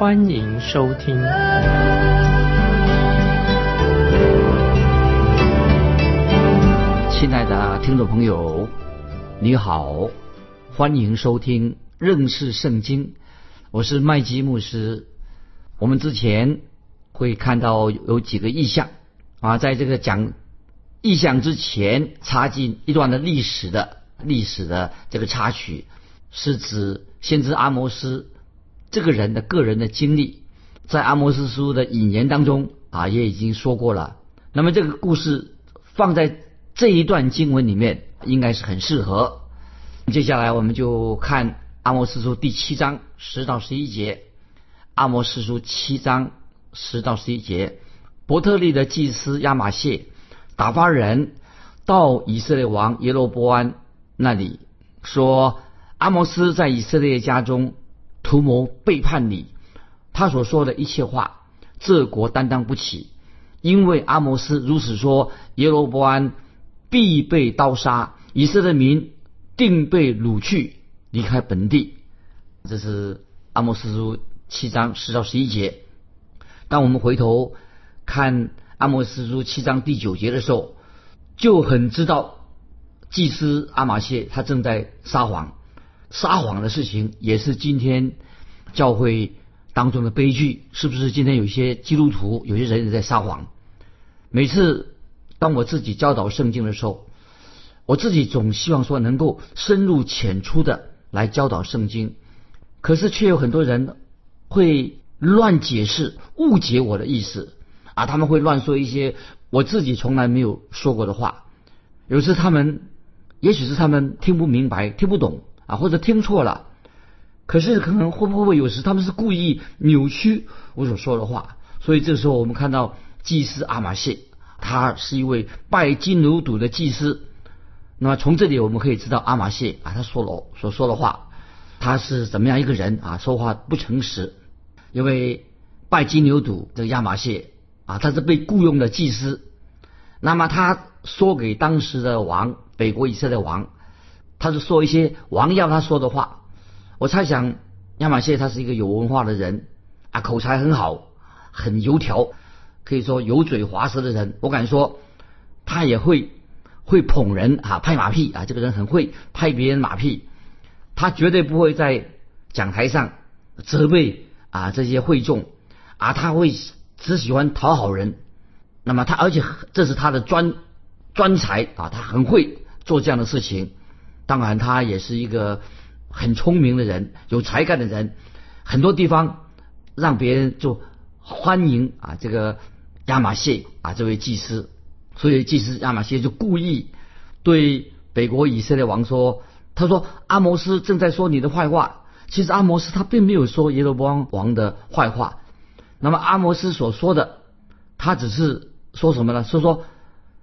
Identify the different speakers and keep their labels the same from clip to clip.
Speaker 1: 欢迎收听。
Speaker 2: 亲爱的听众朋友，你好，欢迎收听认识圣经。我是麦基牧师。我们之前会看到有几个意象啊，在这个讲。意象之前插进一段的历史的历史的这个插曲，是指先知阿摩斯这个人的个人的经历，在阿摩斯书的引言当中啊也已经说过了。那么这个故事放在这一段经文里面，应该是很适合。接下来我们就看阿摩斯书第七章十到十一节。阿摩斯书七章十到十一节，伯特利的祭司亚玛谢。打发人到以色列王耶罗波安那里，说阿摩斯在以色列家中图谋背叛你，他所说的一切话，这国担当不起，因为阿摩斯如此说，耶罗波安必被刀杀，以色列民定被掳去，离开本地。这是阿摩斯书七章十到十一节。当我们回头看。阿摩斯书七章第九节的时候，就很知道祭司阿玛谢他正在撒谎，撒谎的事情也是今天教会当中的悲剧，是不是？今天有些基督徒，有些人也在撒谎。每次当我自己教导圣经的时候，我自己总希望说能够深入浅出的来教导圣经，可是却有很多人会乱解释、误解我的意思。啊，他们会乱说一些我自己从来没有说过的话。有时他们，也许是他们听不明白、听不懂啊，或者听错了。可是可能会不会有时他们是故意扭曲我所说的话？所以这时候我们看到祭司阿玛谢，他是一位拜金牛犊的祭司。那么从这里我们可以知道阿玛谢啊，他说了所说的话，他是怎么样一个人啊？说话不诚实，因为拜金牛犊这个亚玛谢。啊，他是被雇佣的祭司，那么他说给当时的王，北国以色列王，他是说一些王要他说的话。我猜想亚马逊他是一个有文化的人啊，口才很好，很油条，可以说油嘴滑舌的人。我敢说他也会会捧人啊，拍马屁啊，这个人很会拍别人马屁，他绝对不会在讲台上责备啊这些会众啊，他会。只喜欢讨好人，那么他而且这是他的专专才啊，他很会做这样的事情。当然，他也是一个很聪明的人，有才干的人。很多地方让别人就欢迎啊，这个亚马逊啊这位祭司，所以祭司亚马逊就故意对北国以色列王说：“他说阿摩斯正在说你的坏话，其实阿摩斯他并没有说耶罗波安王的坏话。”那么阿摩斯所说的，他只是说什么呢？说说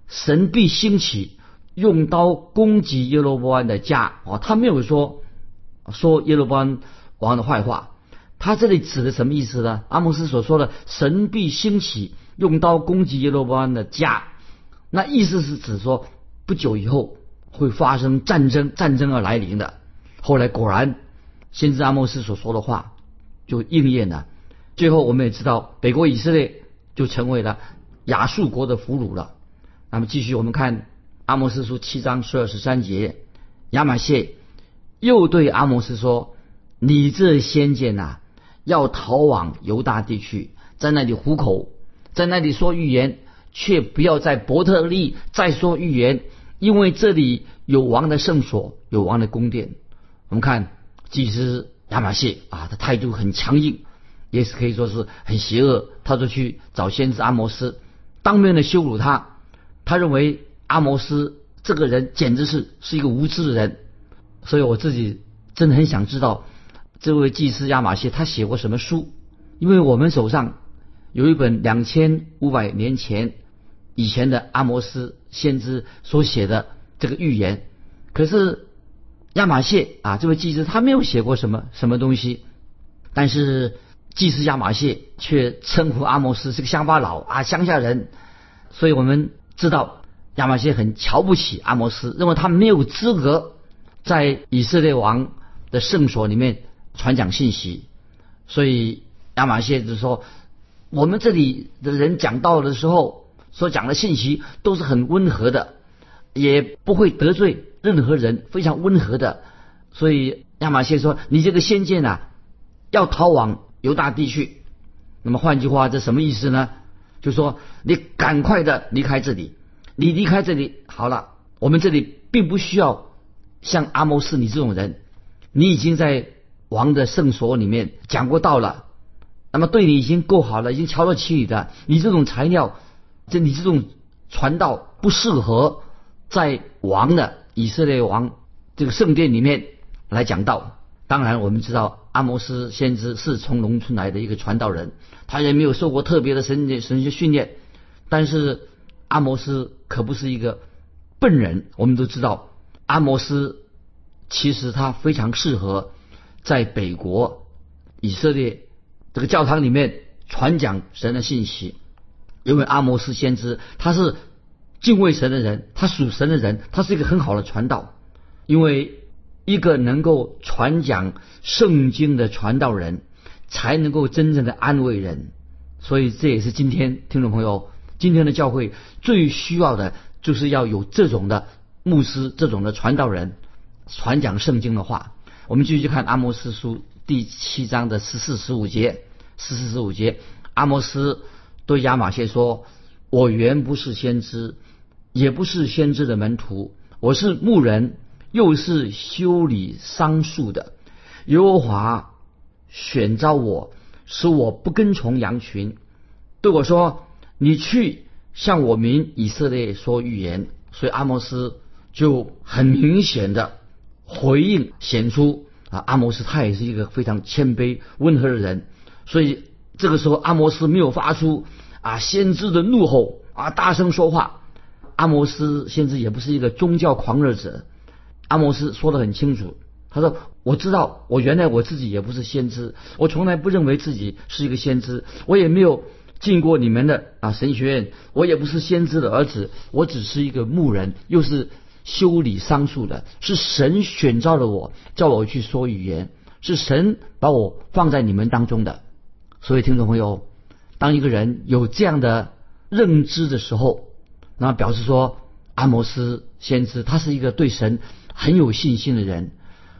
Speaker 2: 神必兴起，用刀攻击耶罗波安的家哦，他没有说说耶罗波安王的坏话。他这里指的什么意思呢？阿摩斯所说的神必兴起，用刀攻击耶罗波安的家，那意思是指说不久以后会发生战争，战争而来临的。后来果然，先知阿摩斯所说的话就应验了。最后，我们也知道，北国以色列就成为了亚述国的俘虏了。那么，继续我们看阿摩斯书七章十二十三节，亚玛谢又对阿摩斯说：“你这先见呐，要逃往犹大地区，在那里糊口，在那里说预言，却不要在伯特利再说预言，因为这里有王的圣所，有王的宫殿。”我们看祭司亚玛谢啊，他态度很强硬。也是可以说是很邪恶，他就去找先知阿摩斯，当面的羞辱他。他认为阿摩斯这个人简直是是一个无知的人，所以我自己真的很想知道这位祭司亚玛谢他写过什么书，因为我们手上有一本两千五百年前以前的阿摩斯先知所写的这个预言，可是亚玛谢啊这位祭司他没有写过什么什么东西，但是祭司亚玛谢却称呼阿摩斯是个乡巴佬啊乡下人，所以我们知道亚玛谢很瞧不起阿摩斯，认为他没有资格在以色列王的圣所里面传讲信息，所以亚玛谢就说。我们这里的人讲道的时候所讲的信息都是很温和的，也不会得罪任何人，非常温和的。所以亚玛谢说：“你这个先见啊，要逃往犹大地去。”那么换句话，这什么意思呢？就说你赶快的离开这里，你离开这里好了。我们这里并不需要像阿摩斯你这种人，你已经在王的圣所里面讲过道了。那么对你已经够好了，已经瞧得起你的，你这种材料，这你这种传道不适合在王的以色列王这个圣殿里面来讲道。当然，我们知道阿摩斯先知是从农村来的一个传道人，他也没有受过特别的神的神学训练。但是阿摩斯可不是一个笨人，我们都知道阿摩斯其实他非常适合在北国以色列。这个教堂里面传讲神的信息，因为阿摩斯先知他是敬畏神的人，他属神的人，他是一个很好的传道。因为一个能够传讲圣经的传道人，才能够真正的安慰人。所以这也是今天听众朋友，今天的教会最需要的，就是要有这种的牧师，这种的传道人，传讲圣经的话。我们继续看阿摩斯书第七章的十四、十五节。十四十五节，阿摩斯对亚玛谢说：“我原不是先知，也不是先知的门徒，我是牧人，又是修理桑树的。耶和华选召我，使我不跟从羊群。对我说：你去向我民以色列说预言。所以阿摩斯就很明显的回应，显出啊，阿摩斯他也是一个非常谦卑温和的人。”所以这个时候，阿摩斯没有发出啊先知的怒吼啊，大声说话。阿摩斯先知也不是一个宗教狂热者。阿摩斯说的很清楚，他说：“我知道，我原来我自己也不是先知，我从来不认为自己是一个先知，我也没有进过你们的啊神学院，我也不是先知的儿子，我只是一个牧人，又是修理桑树的，是神选召了我，叫我去说语言，是神把我放在你们当中的。”所以，听众朋友，当一个人有这样的认知的时候，那表示说阿摩斯先知他是一个对神很有信心的人。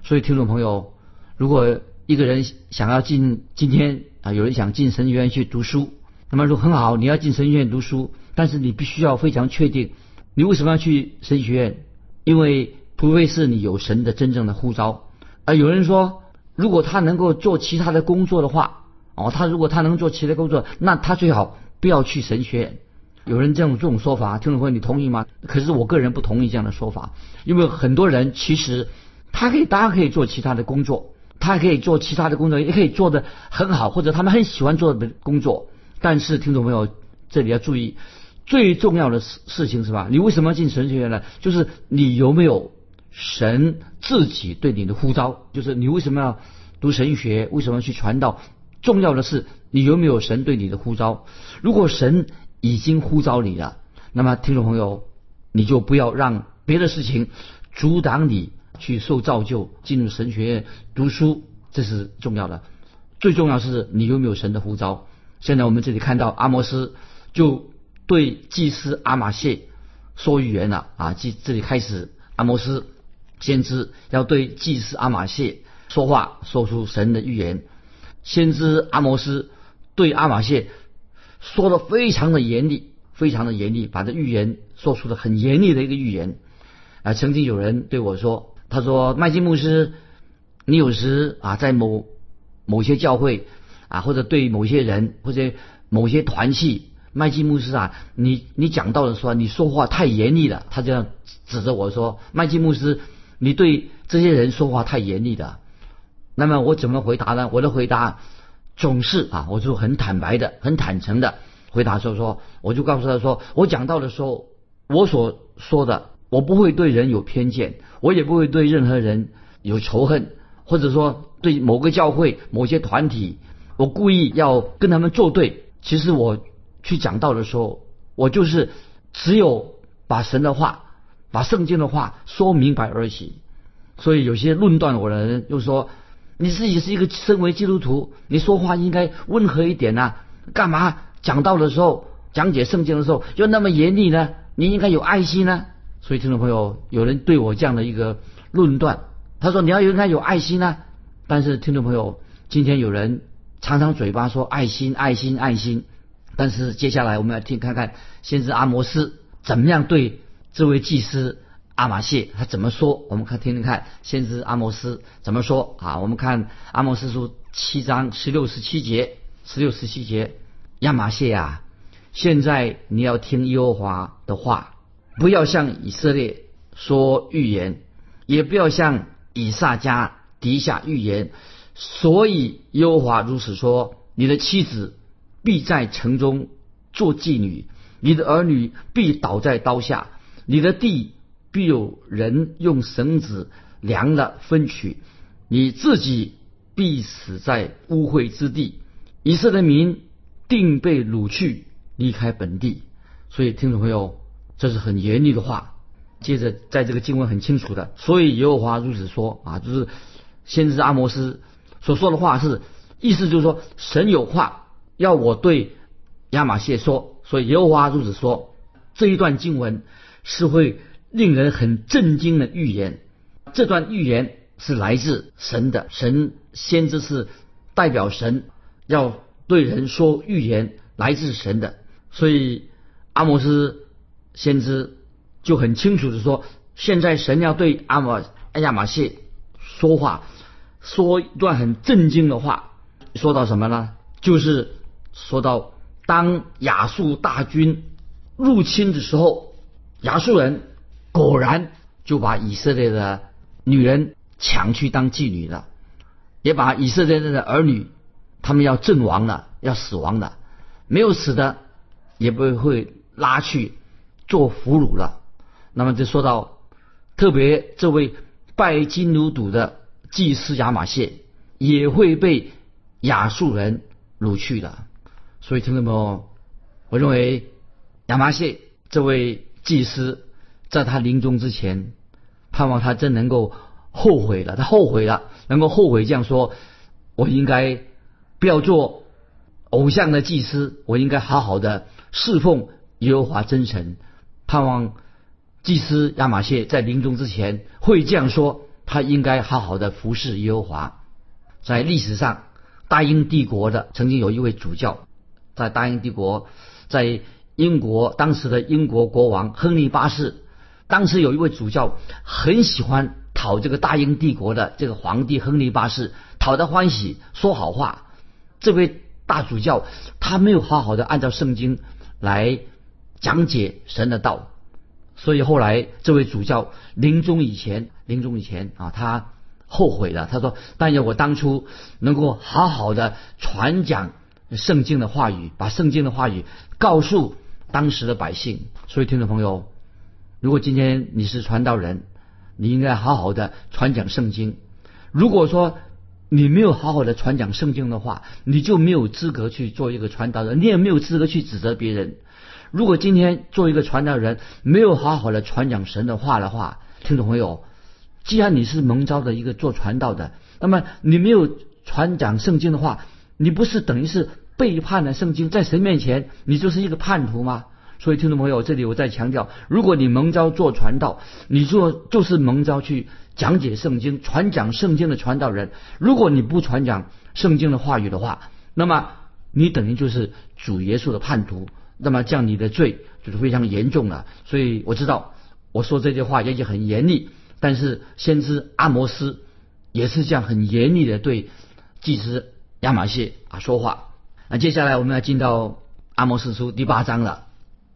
Speaker 2: 所以，听众朋友，如果一个人想要进今天啊，有人想进神学院去读书，那么说很好，你要进神学院读书，但是你必须要非常确定，你为什么要去神学院？因为除非是你有神的真正的呼召。而有人说，如果他能够做其他的工作的话，哦，他如果他能做其他工作，那他最好不要去神学院。有人这种这种说法，听众朋友，你同意吗？可是我个人不同意这样的说法，因为很多人其实他可以，大家可以做其他的工作，他可以做其他的工作，也可以做得很好，或者他们很喜欢做的工作。但是听众朋友，这里要注意，最重要的事事情是吧？你为什么要进神学院呢？就是你有没有神自己对你的呼召？就是你为什么要读神学？为什么要去传道？重要的是你有没有神对你的呼召？如果神已经呼召你了，那么听众朋友，你就不要让别的事情阻挡你去受造就、进入神学院读书，这是重要的。最重要是你有没有神的呼召。现在我们这里看到阿摩斯就对祭司阿玛谢说预言了啊，祭这里开始阿摩斯先知要对祭司阿玛谢说话，说出神的预言。先知阿摩斯对阿玛谢说的非常的严厉，非常的严厉，把这预言说出了很严厉的一个预言。啊，曾经有人对我说：“他说麦基牧师，你有时啊在某某些教会啊，或者对某些人或者某些团契，麦基牧师啊，你你讲到的说，你说话太严厉了。”他这样指着我说：“麦基牧师，你对这些人说话太严厉了。”那么我怎么回答呢？我的回答总是啊，我就很坦白的、很坦诚的回答说说，我就告诉他说，我讲到的时候，我所说的，我不会对人有偏见，我也不会对任何人有仇恨，或者说对某个教会、某些团体，我故意要跟他们作对。其实我去讲道的时候，我就是只有把神的话、把圣经的话说明白而已。所以有些论断我的人又说。你自己是一个身为基督徒，你说话应该温和一点呐，干嘛讲道的时候讲解圣经的时候又那么严厉呢？你应该有爱心呢。所以听众朋友，有人对我这样的一个论断，他说你要应该有爱心呢。但是听众朋友，今天有人常常嘴巴说爱心、爱心、爱心，但是接下来我们要听看看先知阿摩斯怎么样对这位祭司。阿玛谢他怎么说？我们看听听看，先知阿摩斯怎么说啊？我们看阿摩斯书七章十六十七节，十六十七节，亚玛谢呀，现在你要听耶和华的话，不要向以色列说预言，也不要向以撒家底下预言。所以耶和华如此说：你的妻子必在城中做妓女，你的儿女必倒在刀下，你的地。必有人用绳子量了分取，你自己必死在污秽之地。以色列民定被掳去，离开本地。所以听众朋友，这是很严厉的话。接着在这个经文很清楚的，所以耶和华如此说啊，就是先知阿摩斯所说的话是意思就是说，神有话要我对亚玛谢说，所以耶和华如此说。这一段经文是会。令人很震惊的预言，这段预言是来自神的，神先知是代表神要对人说预言，来自神的，所以阿摩斯先知就很清楚的说，现在神要对阿玛亚玛谢说话，说一段很震惊的话，说到什么呢？就是说到当亚述大军入侵的时候，亚述人。果然就把以色列的女人抢去当妓女了，也把以色列的儿女，他们要阵亡了，要死亡了，没有死的也不会拉去做俘虏了。那么就说到特别这位拜金奴赌的祭司亚玛谢也会被亚述人掳去的。所以听众朋友，我认为亚玛谢这位祭司。在他临终之前，盼望他真能够后悔了。他后悔了，能够后悔这样说：我应该不要做偶像的祭司，我应该好好的侍奉耶和华真神。盼望祭司亚玛谢在临终之前会这样说：他应该好好的服侍耶和华。在历史上，大英帝国的曾经有一位主教，在大英帝国，在英国当时的英国国王亨利八世。当时有一位主教很喜欢讨这个大英帝国的这个皇帝亨利八世，讨他欢喜，说好话。这位大主教他没有好好的按照圣经来讲解神的道，所以后来这位主教临终以前，临终以前啊，他后悔了。他说：“但愿我当初能够好好的传讲圣经的话语，把圣经的话语告诉当时的百姓。”所以，听众朋友。如果今天你是传道人，你应该好好的传讲圣经。如果说你没有好好的传讲圣经的话，你就没有资格去做一个传道人，你也没有资格去指责别人。如果今天做一个传道人，没有好好的传讲神的话的话，听众朋友，既然你是蒙召的一个做传道的，那么你没有传讲圣经的话，你不是等于是背叛了圣经，在神面前你就是一个叛徒吗？所以，听众朋友，这里我再强调：如果你蒙召做传道，你做就是蒙召去讲解圣经、传讲圣经的传道人。如果你不传讲圣经的话语的话，那么你等于就是主耶稣的叛徒。那么这样你的罪就是非常严重了。所以我知道我说这句话也许很严厉，但是先知阿摩斯也是这样很严厉的对祭司亚马逊啊说话。那接下来我们要进到阿摩斯书第八章了。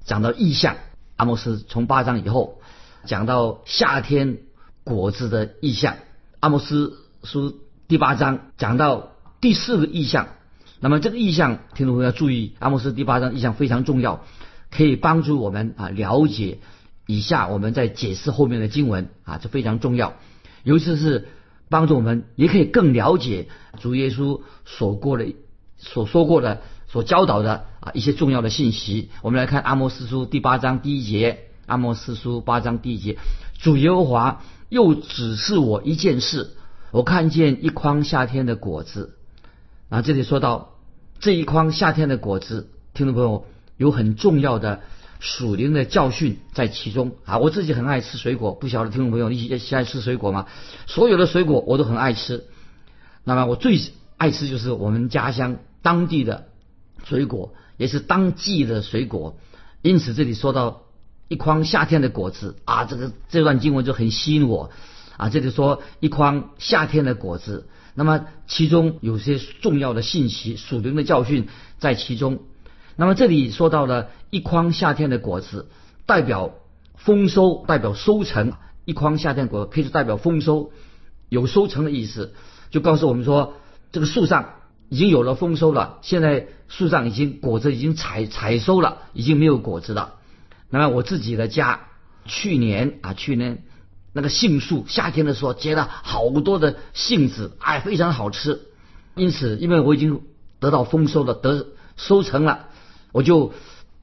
Speaker 2: 讲到意象，阿莫斯从八章以后讲到夏天果子的意象。阿莫斯书第八章讲到第四个意象，那么这个意象，听众朋友要注意，阿摩斯第八章意象非常重要，可以帮助我们啊了解以下我们在解释后面的经文啊，这非常重要，尤其是帮助我们也可以更了解主耶稣所过的、所说过的、所教导的啊一些重要的信息。我们来看阿摩斯书第八章第一节，阿摩斯书八章第一节，主耶和华又指示我一件事，我看见一筐夏天的果子。啊，这里说到这一筐夏天的果子，听众朋友有很重要的属灵的教训在其中啊。我自己很爱吃水果，不晓得听众朋友你喜喜爱吃水果吗？所有的水果我都很爱吃。那么我最爱吃就是我们家乡当地的水果，也是当季的水果。因此这里说到一筐夏天的果子啊，这个这段经文就很吸引我啊。这里说一筐夏天的果子。那么其中有些重要的信息、属灵的教训在其中。那么这里说到了一筐夏天的果子，代表丰收，代表收成。一筐夏天果可以是代表丰收，有收成的意思，就告诉我们说，这个树上已经有了丰收了。现在树上已经果子已经采采收了，已经没有果子了。那么我自己的家，去年啊，去年。那个杏树，夏天的时候结了好多的杏子，哎，非常好吃。因此，因为我已经得到丰收了，得收成了，我就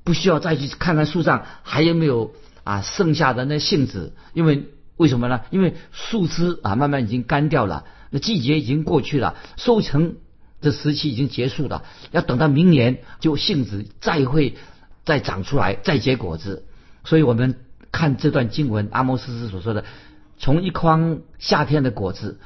Speaker 2: 不需要再去看看树上还有没有啊剩下的那杏子。因为为什么呢？因为树枝啊慢慢已经干掉了，那季节已经过去了，收成的时期已经结束了。要等到明年，就杏子再会再长出来，再结果子。所以我们。看这段经文，阿摩斯斯所说的，从一筐夏天的果子，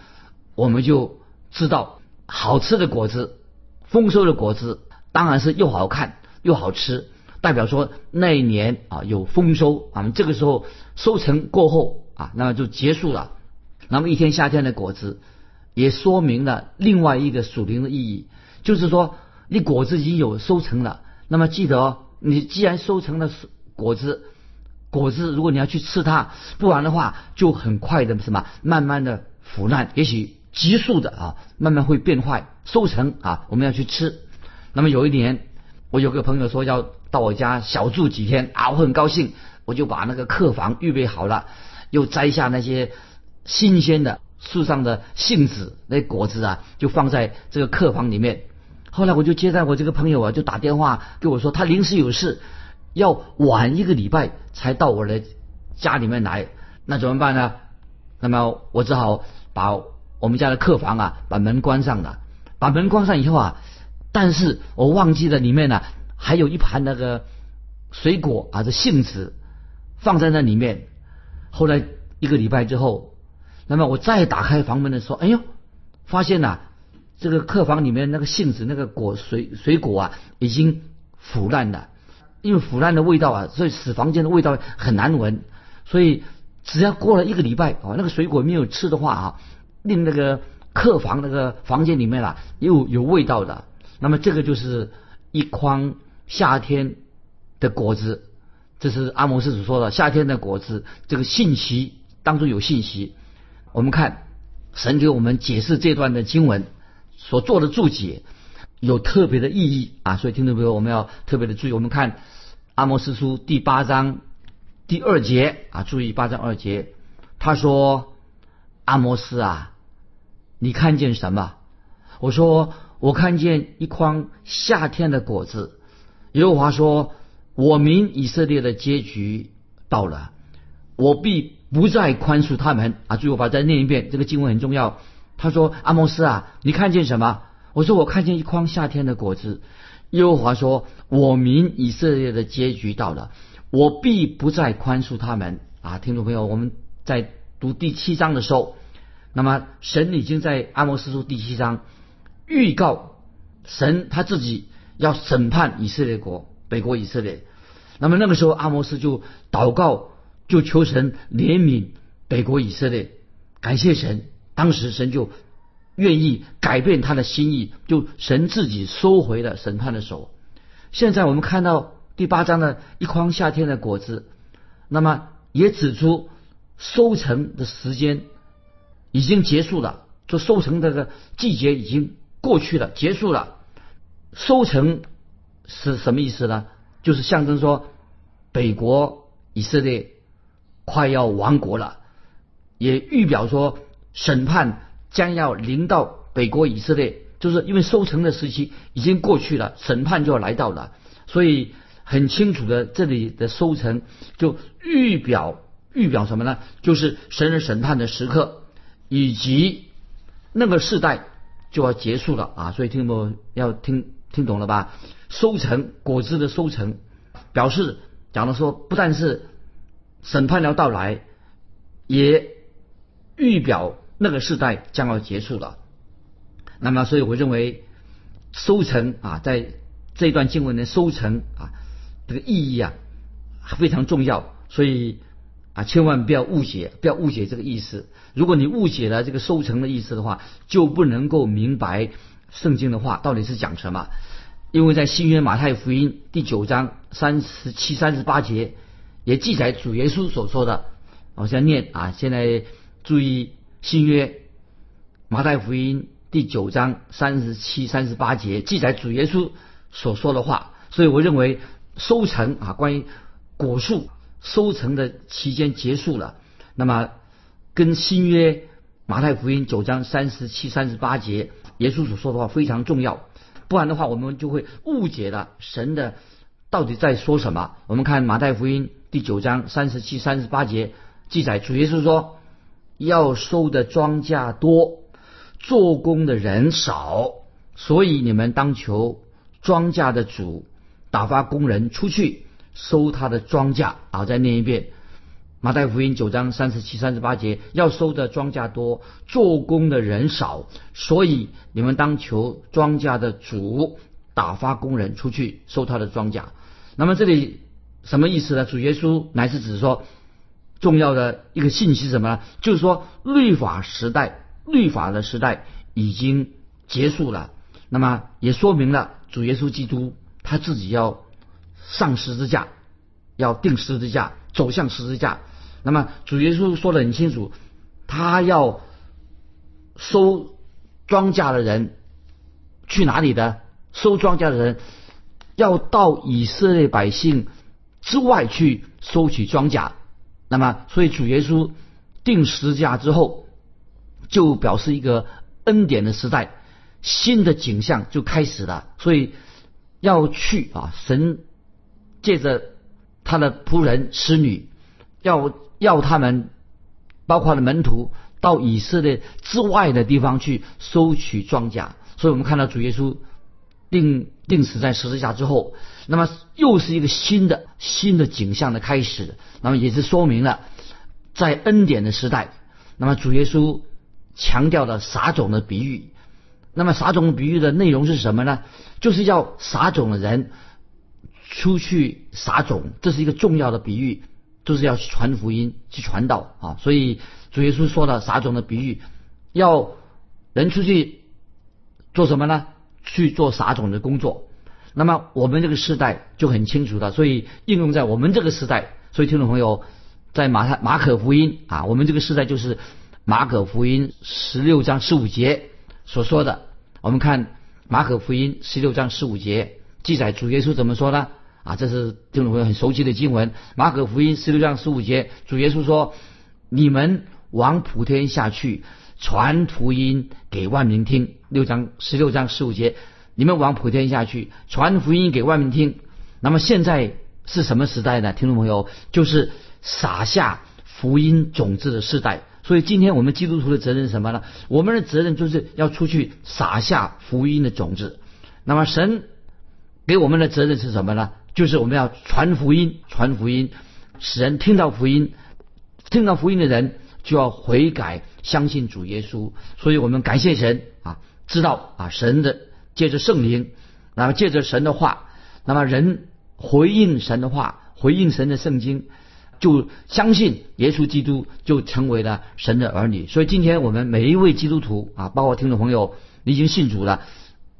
Speaker 2: 我们就知道好吃的果子、丰收的果子，当然是又好看又好吃，代表说那一年啊有丰收啊。这个时候收成过后啊，那么就结束了。那么一天夏天的果子，也说明了另外一个属灵的意义，就是说你果子已经有收成了，那么记得哦你既然收成了果子。果子，如果你要去吃它，不然的话就很快的什么，慢慢的腐烂，也许急速的啊，慢慢会变坏。收成啊，我们要去吃。那么有一年，我有个朋友说要到我家小住几天啊，我很高兴，我就把那个客房预备好了，又摘下那些新鲜的树上的杏子，那果子啊，就放在这个客房里面。后来我就接待我这个朋友啊，就打电话给我说，他临时有事。要晚一个礼拜才到我的家里面来，那怎么办呢？那么我只好把我们家的客房啊，把门关上了。把门关上以后啊，但是我忘记了里面呢还有一盘那个水果啊，这杏子放在那里面。后来一个礼拜之后，那么我再打开房门的时候，哎呦，发现呐，这个客房里面那个杏子那个果水水果啊，已经腐烂了。因为腐烂的味道啊，所以使房间的味道很难闻。所以只要过了一个礼拜啊，那个水果没有吃的话啊，令那个客房那个房间里面啊又有味道的。那么这个就是一筐夏天的果子，这是阿摩斯所说的夏天的果子。这个信息当中有信息。我们看神给我们解释这段的经文所做的注解。有特别的意义啊，所以听众朋友，我们要特别的注意。我们看阿摩斯书第八章第二节啊，注意八章二节，他说：“阿摩斯啊，你看见什么？”我说：“我看见一筐夏天的果子。”耶和华说：“我民以色列的结局到了，我必不再宽恕他们。”啊，注意我把再念一遍，这个经文很重要。他说：“阿摩斯啊，你看见什么？”我说我看见一筐夏天的果子，耶和华说：“我民以色列的结局到了，我必不再宽恕他们。”啊，听众朋友，我们在读第七章的时候，那么神已经在阿摩斯书第七章预告神他自己要审判以色列国北国以色列。那么那个时候，阿摩斯就祷告，就求神怜悯北国以色列，感谢神。当时神就。愿意改变他的心意，就神自己收回了审判的手。现在我们看到第八章的一筐夏天的果子，那么也指出收成的时间已经结束了，就收成这个季节已经过去了，结束了。收成是什么意思呢？就是象征说北国以色列快要亡国了，也预表说审判将要临到北国以色列，就是因为收成的时期已经过去了，审判就要来到了，所以很清楚的这里的收成就预表预表什么呢？就是神人审判的时刻，以及那个世代就要结束了啊！所以听不要听听懂了吧？收成果子的收成，表示讲的说，不但是审判要到来，也预表那个时代将要结束了。那么，所以我认为收成啊，在这段经文的收成啊，这个意义啊非常重要。所以啊，千万不要误解，不要误解这个意思。如果你误解了这个收成的意思的话，就不能够明白圣经的话到底是讲什么。因为在新约马太福音第九章三十七、三十八节也记载主耶稣所说的，我先念啊，现在注意新约马太福音第九章三十七、三十八节记载主耶稣所说的话，所以我认为收成啊，关于果树收成的期间结束了，那么跟新约马太福音九章三十七、三十八节耶稣所说的话非常重要。不然的话，我们就会误解了神的到底在说什么。我们看马太福音第九章三十七、三十八节记载，主耶稣说：“要收的庄稼多，做工的人少，所以你们当求庄稼的主打发工人出去收他的庄稼。”啊，再念一遍。马太福音九章三十七、三十八节，要收的庄稼多，做工的人少，所以你们当求庄稼的主打发工人出去收他的庄稼。那么这里什么意思呢？主耶稣乃是指说重要的一个信息是什么呢？就是说律法时代，律法的时代已经结束了。那么也说明了主耶稣基督他自己要上十字架，要定十字架，走向十字架。那么主耶稣说的很清楚，他要收庄稼的人去哪里的？收庄稼的人要到以色列百姓之外去收取庄稼。那么，所以主耶稣定十架之后，就表示一个恩典的时代，新的景象就开始了。所以要去啊，神借着他的仆人、使女要。要他们，包括了门徒，到以色列之外的地方去收取庄稼。所以我们看到主耶稣定定死在十字架之后，那么又是一个新的新的景象的开始。那么也是说明了，在恩典的时代，那么主耶稣强调了撒种的比喻。那么撒种比喻的内容是什么呢？就是要撒种的人出去撒种，这是一个重要的比喻。就是要去传福音，去传道啊！所以主耶稣说了撒种的比喻，要人出去做什么呢？去做撒种的工作。那么我们这个时代就很清楚的，所以应用在我们这个时代。所以听众朋友，在马太马可福音啊，我们这个时代就是马可福音十六章十五节所说的。我们看马可福音十六章十五节记载主耶稣怎么说呢？啊，这是听众朋友很熟悉的经文，《马可福音》十六章十五节，主耶稣说：“你们往普天下去，传福音给万民听。”六章十六章十五节，你们往普天下去，传福音给万民听。那么现在是什么时代呢？听众朋友，就是撒下福音种子的时代。所以今天我们基督徒的责任是什么呢？我们的责任就是要出去撒下福音的种子。那么神给我们的责任是什么呢？就是我们要传福音，传福音，使人听到福音，听到福音的人就要悔改，相信主耶稣。所以我们感谢神啊，知道啊，神的借着圣灵，那么借着神的话，那么人回应神的话，回应神的圣经，就相信耶稣基督，就成为了神的儿女。所以今天我们每一位基督徒啊，包括听众朋友，你已经信主了，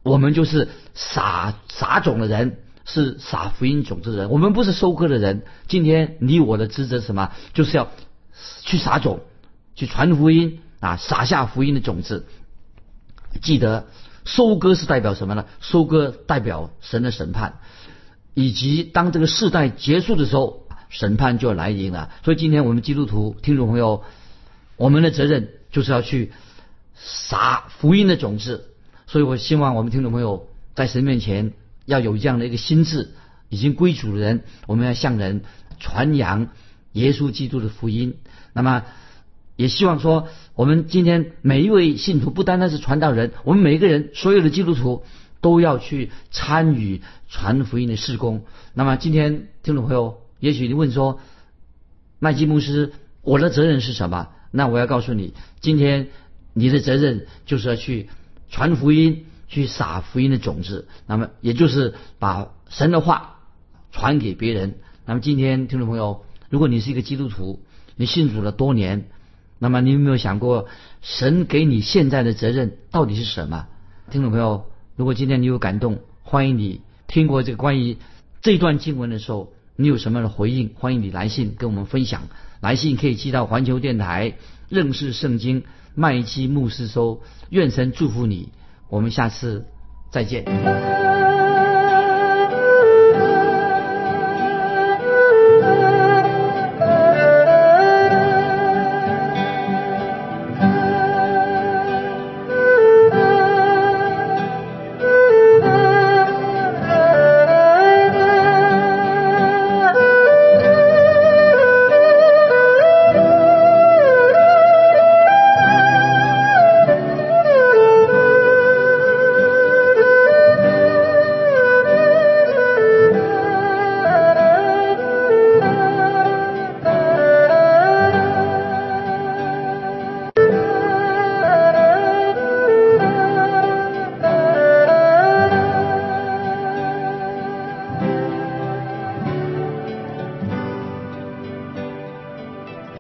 Speaker 2: 我们就是撒撒种的人。是撒福音种子的人，我们不是收割的人。今天你我的职责什么？就是要去撒种，去传福音啊，撒下福音的种子。记得收割是代表什么呢？收割代表神的审判，以及当这个世代结束的时候，审判就要来临了。所以今天我们基督徒听众朋友，我们的责任就是要去撒福音的种子。所以我希望我们听众朋友在神面前要有这样的一个心智，已经归主的人，我们要向人传扬耶稣基督的福音。那么。也希望说，我们今天每一位信徒不单单是传道人，我们每一个人，所有的基督徒都要去参与传福音的事工。那么今天听众朋友，也许你问说，麦基牧师，我的责任是什么？那我要告诉你，今天你的责任就是要去传福音，去撒福音的种子。那么也就是把神的话传给别人。那么今天听众朋友，如果你是一个基督徒，你信主了多年。那么你有没有想过，神给你现在的责任到底是什么？听众朋友，如果今天你有感动，欢迎你听过这个关于这段经文的时候，你有什么样的回应？欢迎你来信跟我们分享。来信可以寄到环球电台认识圣经麦基牧师收。愿神祝福你，我们下次再见。